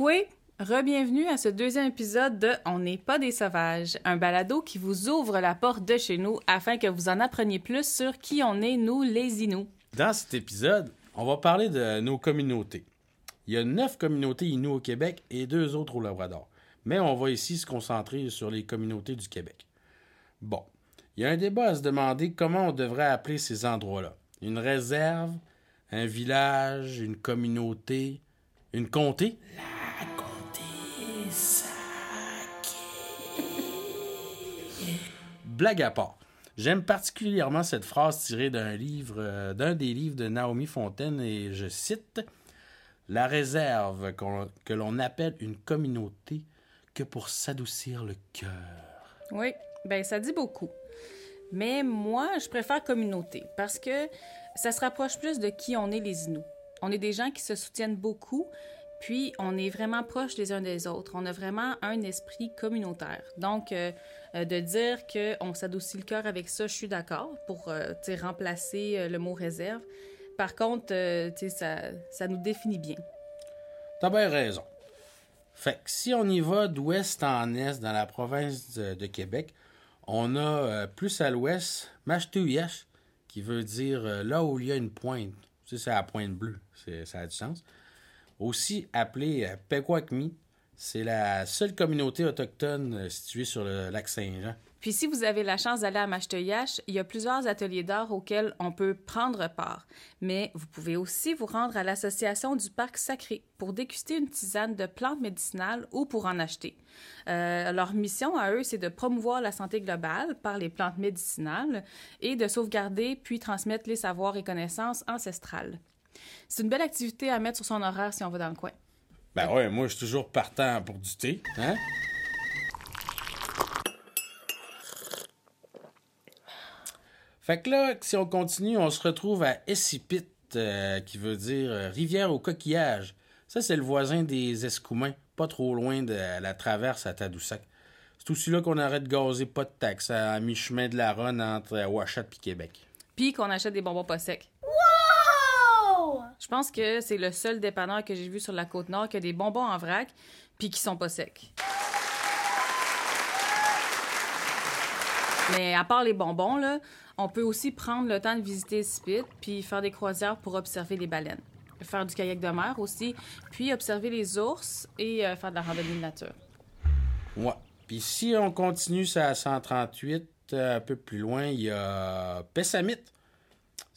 quoi? Rebienvenue à ce deuxième épisode de On n'est pas des sauvages, un balado qui vous ouvre la porte de chez nous afin que vous en appreniez plus sur qui on est, nous, les Inuits. Dans cet épisode, on va parler de nos communautés. Il y a neuf communautés Inuits au Québec et deux autres au Labrador. Mais on va ici se concentrer sur les communautés du Québec. Bon, il y a un débat à se demander comment on devrait appeler ces endroits-là. Une réserve, un village, une communauté, une comté? La comté Blague à part. J'aime particulièrement cette phrase tirée d'un livre, euh, d'un des livres de Naomi Fontaine, et je cite La réserve que l'on appelle une communauté que pour s'adoucir le cœur. Oui, ben ça dit beaucoup. Mais moi, je préfère communauté parce que ça se rapproche plus de qui on est les Inuits. On est des gens qui se soutiennent beaucoup, puis on est vraiment proches les uns des autres. On a vraiment un esprit communautaire. Donc, euh, euh, de dire qu'on s'adoucit le cœur avec ça, je suis d'accord pour euh, remplacer le mot réserve. Par contre, ça, ça nous définit bien. T'as bien raison. Fait que si on y va d'ouest en est dans la province de, Québec, on a plus à l'ouest Mashtouyash, qui veut dire là où il y a une pointe. Tu sais, c'est la pointe bleue. Ça a du sens. Aussi appelé euh, Pequakmi, c'est la seule communauté autochtone euh, située sur le lac Saint-Jean. Puis si vous avez la chance d'aller à Machteuillache, il y a plusieurs ateliers d'art auxquels on peut prendre part. Mais vous pouvez aussi vous rendre à l'association du Parc Sacré pour déguster une tisane de plantes médicinales ou pour en acheter. Euh, leur mission à eux, c'est de promouvoir la santé globale par les plantes médicinales et de sauvegarder puis transmettre les savoirs et connaissances ancestrales. C'est une belle activité à mettre sur son horaire si on va dans le coin. Ben ouais, moi je suis toujours partant pour du thé. Hein? Fait que là, si on continue, on se retrouve à Essipit, euh, qui veut dire euh, rivière au coquillage. Ça, c'est le voisin des Escoumins, pas trop loin de la traverse à Tadoussac. C'est aussi là qu'on arrête de gazer pas de taxes à mi-chemin de la Ronde entre Ouachat et Québec. Puis qu'on achète des bonbons pas secs. Je pense que c'est le seul dépanneur que j'ai vu sur la côte nord qui a des bonbons en vrac puis qui sont pas secs. Mais à part les bonbons, là, on peut aussi prendre le temps de visiter Spit puis faire des croisières pour observer les baleines. Faire du kayak de mer aussi, puis observer les ours et euh, faire de la randonnée de nature. Ouais. Puis si on continue ça à 138, euh, un peu plus loin, il y a Pessamit.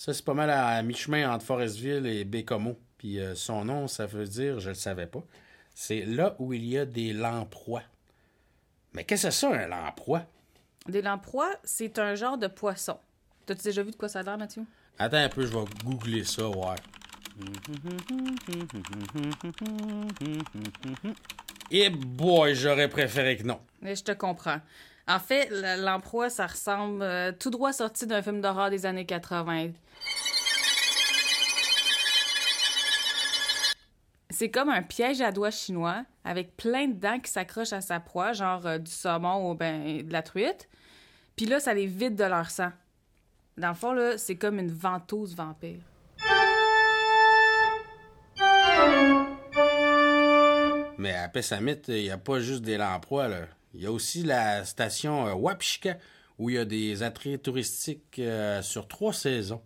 Ça, c'est pas mal à mi-chemin entre Forestville et Bécomo. Puis euh, son nom, ça veut dire, je le savais pas, c'est là où il y a des lamproies. Mais qu'est-ce que c'est ça, un lamproie? Des lamproies, c'est un genre de poisson. T'as-tu déjà vu de quoi ça a l'air, Mathieu? Attends un peu, je vais googler ça, ouais. Et boy, j'aurais préféré que non. Mais je te comprends. En fait, l'emploi, ça ressemble euh, tout droit sorti d'un film d'horreur des années 80. C'est comme un piège à doigts chinois avec plein de dents qui s'accrochent à sa proie, genre euh, du saumon ou ben, de la truite. Puis là, ça les vide de leur sang. Dans le fond, là, c'est comme une ventouse vampire. Mais à Pessamit, il n'y a pas juste des lamproies. là. Il y a aussi la station euh, Wapishka, où il y a des attraits touristiques euh, sur trois saisons.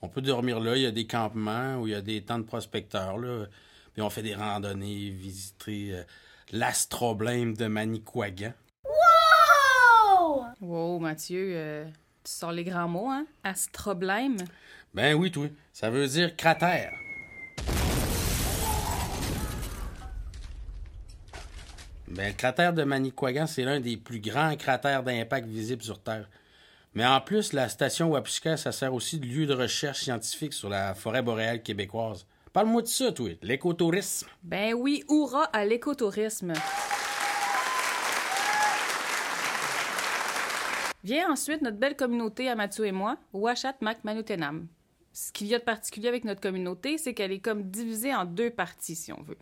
On peut dormir là, il y a des campements, où il y a des temps de prospecteurs. Là. Puis on fait des randonnées, visiter euh, l'astroblème de Manicouagan. Oh! Wow, Mathieu, euh, tu sors les grands mots, hein? Astroblème. Ben oui, toi, ça veut dire cratère. Ben, le cratère de Manicouagan, c'est l'un des plus grands cratères d'impact visibles sur Terre. Mais en plus, la station Wapishka, ça sert aussi de lieu de recherche scientifique sur la forêt boréale québécoise. Parle-moi de ça, toi, l'écotourisme. Ben oui, hurrah à l'écotourisme. Vient ensuite notre belle communauté à Mathieu et moi, Ouachat Manutenam. Ce qu'il y a de particulier avec notre communauté, c'est qu'elle est comme divisée en deux parties, si on veut.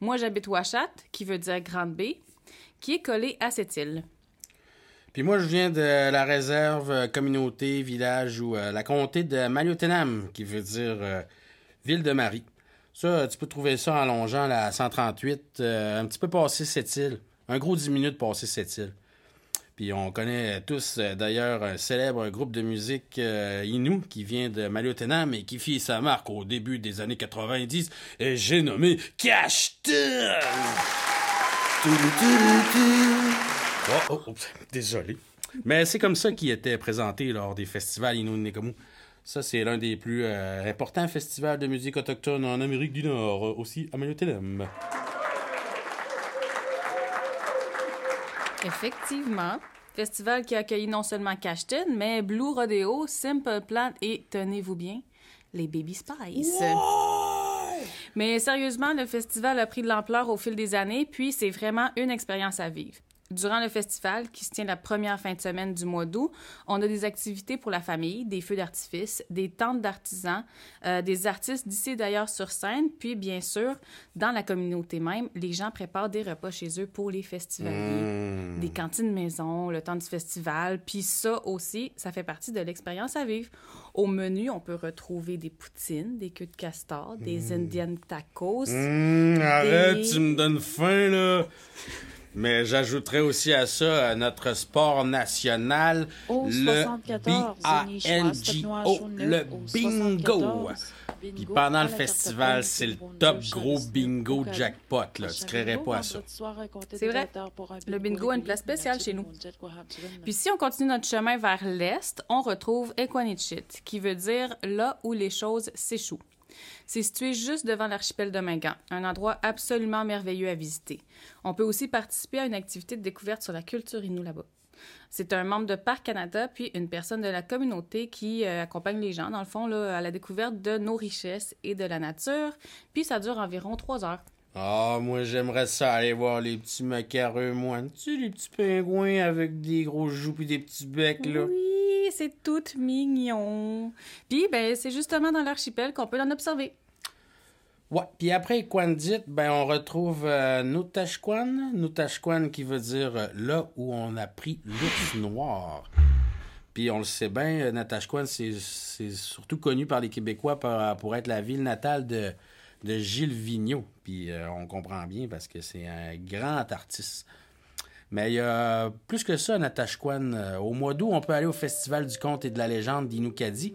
Moi, j'habite Ouachat, qui veut dire Grande Baie, qui est collée à cette île. Puis moi, je viens de la réserve euh, communauté, village ou euh, la comté de Maliotenam, qui veut dire euh, ville de Marie. Ça, tu peux trouver ça en longeant la 138, euh, un petit peu passé cette île. Un gros 10 minutes passé cette île. Puis on connaît tous euh, d'ailleurs un célèbre groupe de musique euh, Inou qui vient de Maliotenam et qui fit sa marque au début des années 90 et j'ai nommé Cashton. Oh, oh, oh, désolé. Mais c'est comme ça qu'il était présenté lors des festivals Inou Nekomu. Ça, c'est l'un des plus euh, importants festivals de musique autochtone en Amérique du Nord, aussi à Maliotenam. Effectivement. Festival qui a accueilli non seulement Cashton, mais Blue Rodeo, Simple Plan et, tenez-vous bien, les Baby Spice. Mais sérieusement, le festival a pris de l'ampleur au fil des années, puis c'est vraiment une expérience à vivre. Durant le festival, qui se tient la première fin de semaine du mois d'août, on a des activités pour la famille, des feux d'artifice, des tentes d'artisans, euh, des artistes d'ici et d'ailleurs sur scène, puis bien sûr, dans la communauté même, les gens préparent des repas chez eux pour les festivaliers, des cantines maison, le temps du festival, puis ça aussi, ça fait partie de l'expérience à vivre. Au menu, on peut retrouver des poutines, des queues de castor, des Indian tacos. Hum, arrête, Des- tu me donnes faim, là. Mais j'ajouterais aussi à ça euh, notre sport national, le 74, B-A-N-G-O, le bingo. Puis pendant le festival, c'est le top gros bingo jackpot, là. Tu créerais pas à ça. C'est vrai. Le bingo a une place spéciale chez nous. Puis si on continue notre chemin vers l'est, on retrouve Equanichit, qui veut dire là où les choses s'échouent. C'est situé juste devant l'archipel de Mingan, un endroit absolument merveilleux à visiter. On peut aussi participer à une activité de découverte sur la culture Innu là-bas. C'est un membre de Parc Canada, puis une personne de la communauté qui euh, accompagne les gens, dans le fond, là, à la découverte de nos richesses et de la nature. Puis ça dure environ trois heures. Ah, moi, j'aimerais ça aller voir les petits macareux moines. Tu sais, les petits pingouins avec des gros joues pis des petits becs, là? Oui, c'est tout mignon. Puis, ben, c'est justement dans l'archipel qu'on peut en observer. Ouais, puis après Kwandit, ben on retrouve euh, Nutashkwan, Nutashkwan qui veut dire euh, là où on a pris l'ours noir. Puis on le sait bien, euh, Natashquan, c'est surtout connu par les Québécois pour, être la ville natale de, de Gilles Vigneault. Puis euh, on comprend bien parce que c'est un grand artiste. Mais il y a plus que ça, Natashquan. Euh, Au mois d'août, on peut aller au Festival du conte et de la légende d'Inoukadi,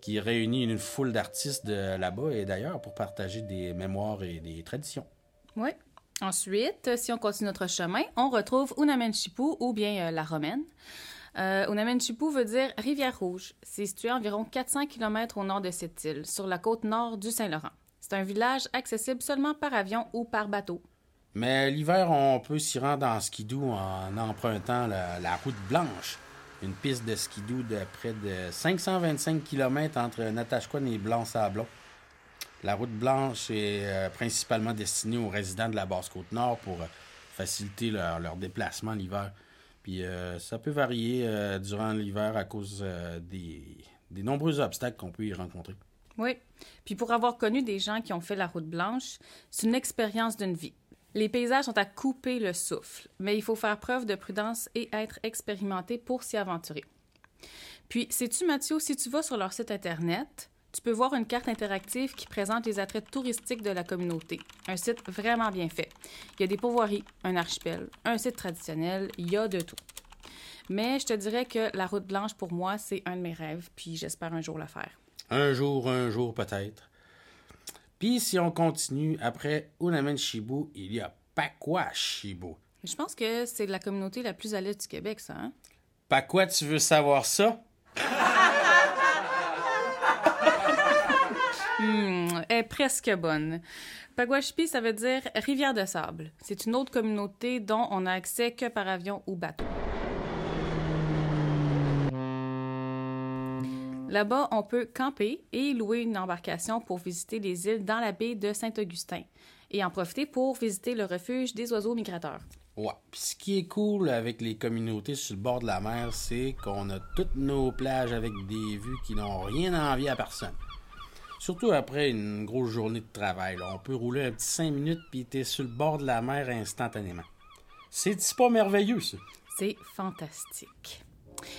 qui réunit une foule d'artistes de là-bas et d'ailleurs pour partager des mémoires et des traditions. Oui. Ensuite, si on continue notre chemin, on retrouve Unamenchipu ou bien euh, la Romaine. Euh, Unamenchipu veut dire rivière rouge. C'est situé à environ 400 km au nord de cette île, sur la côte nord du Saint-Laurent. C'est un village accessible seulement par avion ou par bateau. Mais l'hiver, on peut s'y rendre en skidoo en empruntant la, route blanche, une piste de skidoo de près de 525 km entre Natashquan et Blanc-Sablon. La route blanche est euh, principalement destinée aux résidents de la Basse-Côte-Nord pour euh, faciliter leur, déplacement l'hiver. Puis euh, ça peut varier durant l'hiver à cause des, des nombreux obstacles qu'on peut y rencontrer. Oui. Puis pour avoir connu des gens qui ont fait la route blanche, c'est une expérience d'une vie. Les paysages sont à couper le souffle, mais il faut faire preuve de prudence et être expérimenté pour s'y aventurer. Puis, sais-tu, Mathieu, si tu vas sur leur site Internet, tu peux voir une carte interactive qui présente les attraits touristiques de la communauté. Un site vraiment bien fait. Il y a des pourvoiries, un archipel, un site traditionnel, il y a de tout. Mais je te dirais que la route blanche, pour moi, c'est un de mes rêves, puis j'espère un jour la faire. Un jour, un jour peut-être. Puis si on continue, après Unamen Shibu, il y a Pakwa Shibu. Je pense que c'est la communauté la plus à l'est du Québec, ça, hein? Pakwa, tu veux savoir ça? Hmm, elle est presque bonne. Paguashpi, ça veut dire rivière de sable. C'est une autre communauté dont on n'a accès que par avion ou bateau. Là-bas, on peut camper et louer une embarcation pour visiter les îles dans la baie de Saint-Augustin et en profiter pour visiter le refuge des oiseaux migrateurs. Ouais. Puis ce qui est cool avec les communautés sur le bord de la mer, c'est qu'on a toutes nos plages avec des vues qui n'ont rien à envier à personne. Surtout après une grosse journée de travail. là. On peut rouler un petit 5 minutes puis t'es sur le bord de la mer instantanément. C'est c'est pas merveilleux, ça? C'est fantastique.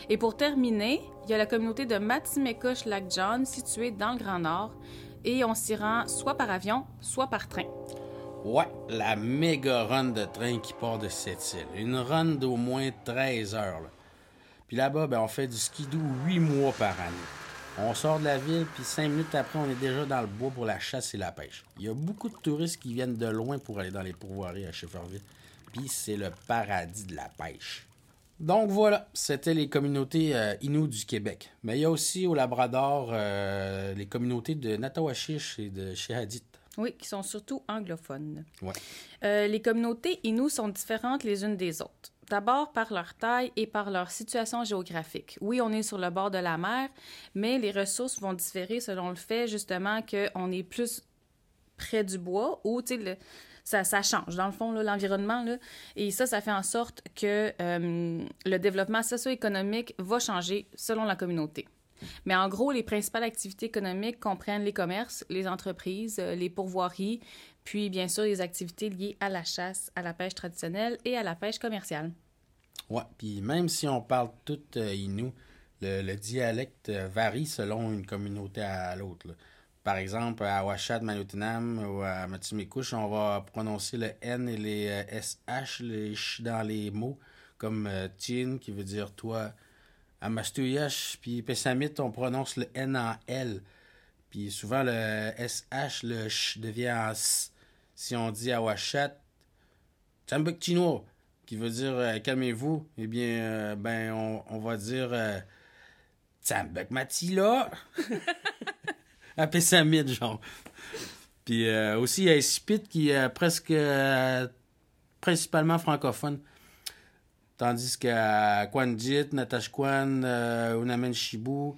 Et pour terminer, il y a la communauté de Matimekouche Lac John située dans le Grand Nord. et on s'y rend soit par avion, soit par train. Ouais, la méga run de train qui part de cette île. Une run d'au moins 13 heures. Puis là-bas, ben, on fait du skidoo 8 mois par année. On sort de la ville, puis cinq minutes après, on est déjà dans le bois pour la chasse et la pêche. Il y a beaucoup de touristes qui viennent de loin pour aller dans les pourvoiries à Schefferville. Puis c'est le paradis de la pêche. Donc voilà, c'était les communautés euh, Inuits du Québec. Mais il y a aussi au Labrador euh, les communautés de Natawashish et de Shehadit. Oui, qui sont surtout anglophones. Ouais. Euh, les communautés Inuits sont différentes les unes des autres. D'abord par leur taille et par leur situation géographique. Oui, on est sur le bord de la mer, mais les ressources vont différer selon le fait justement qu'on est plus près du bois ou, tu sais, ça, change, dans le fond, l'environnement. Et ça, ça fait en sorte que euh, le développement socio-économique va changer selon la communauté. Mais en gros, les principales activités économiques comprennent les commerces, les entreprises, euh, les pourvoiries, puis bien sûr les activités liées à la chasse, à la pêche traditionnelle et à la pêche commerciale. Ouais, puis même si on parle tout euh, le dialecte euh, varie selon une communauté à l'autre. Par exemple, à Ouachat, Manutinam ou à Matimikouche, on va prononcer le N et les euh, SH les ch dans les mots, comme euh, Tien, qui veut dire toi. À Mastuyash, puis Pessamit, on prononce le N en L. Puis souvent, le SH, le ch devient en S. Si on dit à Ouachat, Chinois, qui veut dire euh, calmez-vous, eh bien, euh, ben, on, va dire euh, Tambuk À Pessamit, genre. Puis euh, aussi, il y a Spit qui est presque euh, principalement francophone. Tandis qu'à Kwanjit, Natashquan, euh, Unamen Shibu,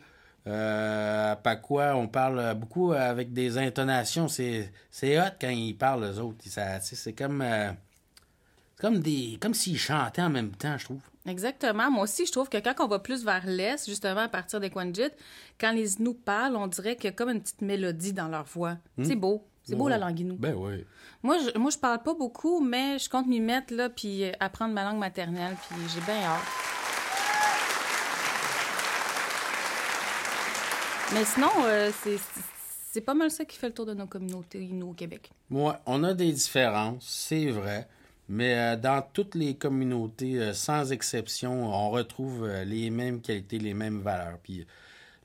euh, à Pakwa, on parle beaucoup avec des intonations. C'est, hot quand ils parlent, eux autres. Ça, c'est comme, euh, comme, des, comme s'ils chantaient en même temps, je trouve. Exactement. Moi aussi, je trouve que quand on va plus vers l'est, justement à partir des Kwanjit, quand les Inuits parlent, on dirait qu'il y a comme une petite mélodie dans leur voix. C'est beau. C'est beau Ouais. la langue Inou. Ben oui. Moi, je, moi, je parle pas beaucoup, mais je compte m'y mettre, là, puis euh, apprendre ma langue maternelle, puis j'ai bien hâte. Mais sinon, euh, c'est- pas mal ça qui fait le tour de nos communautés Inuits au Québec. Moi, on a des différences, c'est vrai, mais euh, dans toutes les communautés, euh, sans exception, on retrouve euh, les mêmes qualités, les mêmes valeurs. Puis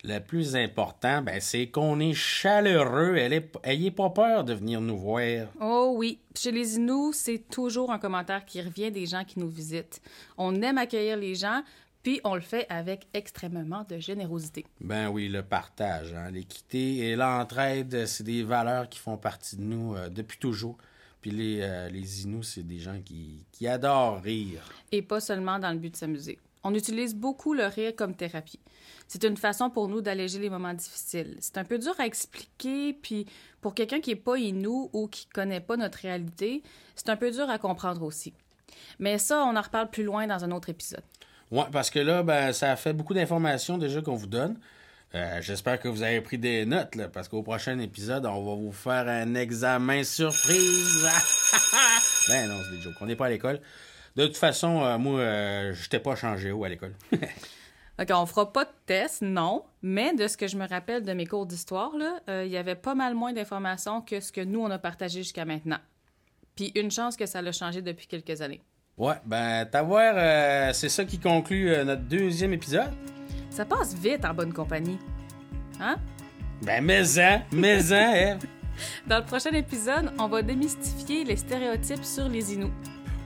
le plus important, ben, c'est qu'on est chaleureux. Ayez pas peur de venir nous voir. Oh oui, chez les Inuits, c'est toujours un commentaire qui revient des gens qui nous visitent. On aime accueillir les gens, puis on le fait avec extrêmement de générosité. Ben oui, le partage, hein, l'équité et l'entraide, c'est des valeurs qui font partie de nous euh, depuis toujours. Puis les, euh, les Inuits, c'est des gens qui, qui adorent rire. et pas seulement dans le but de s'amuser. On utilise beaucoup le rire comme thérapie. C'est une façon pour nous d'alléger les moments difficiles. C'est un peu dur à expliquer, puis pour quelqu'un qui n'est pas inou ou qui connaît pas notre réalité, c'est un peu dur à comprendre aussi. Mais ça, on en reparle plus loin dans un autre épisode. Ouais, parce que là, ben, ça fait beaucoup d'informations déjà qu'on vous donne. Euh, J'espère que vous avez pris des notes, là, parce qu'au prochain épisode, on va vous faire un examen surprise. ben non, c'est des jokes. On n'est pas à l'école. De toute façon, euh, moi, euh, je n'étais pas changé haut à l'école. OK, on fera pas de test, non, mais de ce que je me rappelle de mes cours d'histoire, il y avait pas mal moins d'informations que ce que nous, on a partagé jusqu'à maintenant. Puis une chance que ça l'a changé depuis quelques années. ouais, ben, t'avoir, euh, c'est ça qui conclut notre deuxième épisode. Ça passe vite en bonne compagnie. Hein? Ben, mais-en, mais-en, Ève. Dans le prochain épisode, on va démystifier les stéréotypes sur les Inuits.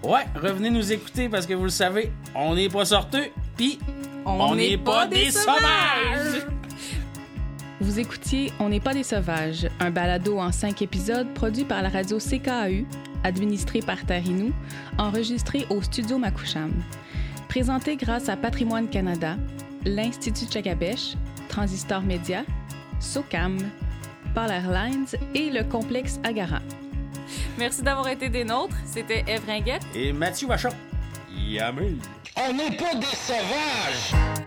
Ouais, revenez nous écouter parce que vous le savez, on n'est pas sorteux, puis On n'est pas des sauvages! Vous écoutiez On n'est pas des sauvages, un balado en cinq épisodes produit par la radio CKAU, administré par Terre Inou, enregistré au studio Makoucham. Présenté grâce à Patrimoine Canada, l'Institut Chagabesh, Transistor Média, SOCAM, Paul Airlines et le complexe Agara. Merci d'avoir été des nôtres. C'était Eve Ringuette. Et Mathieu Vachon. Yamé. On n'est pas des sauvages!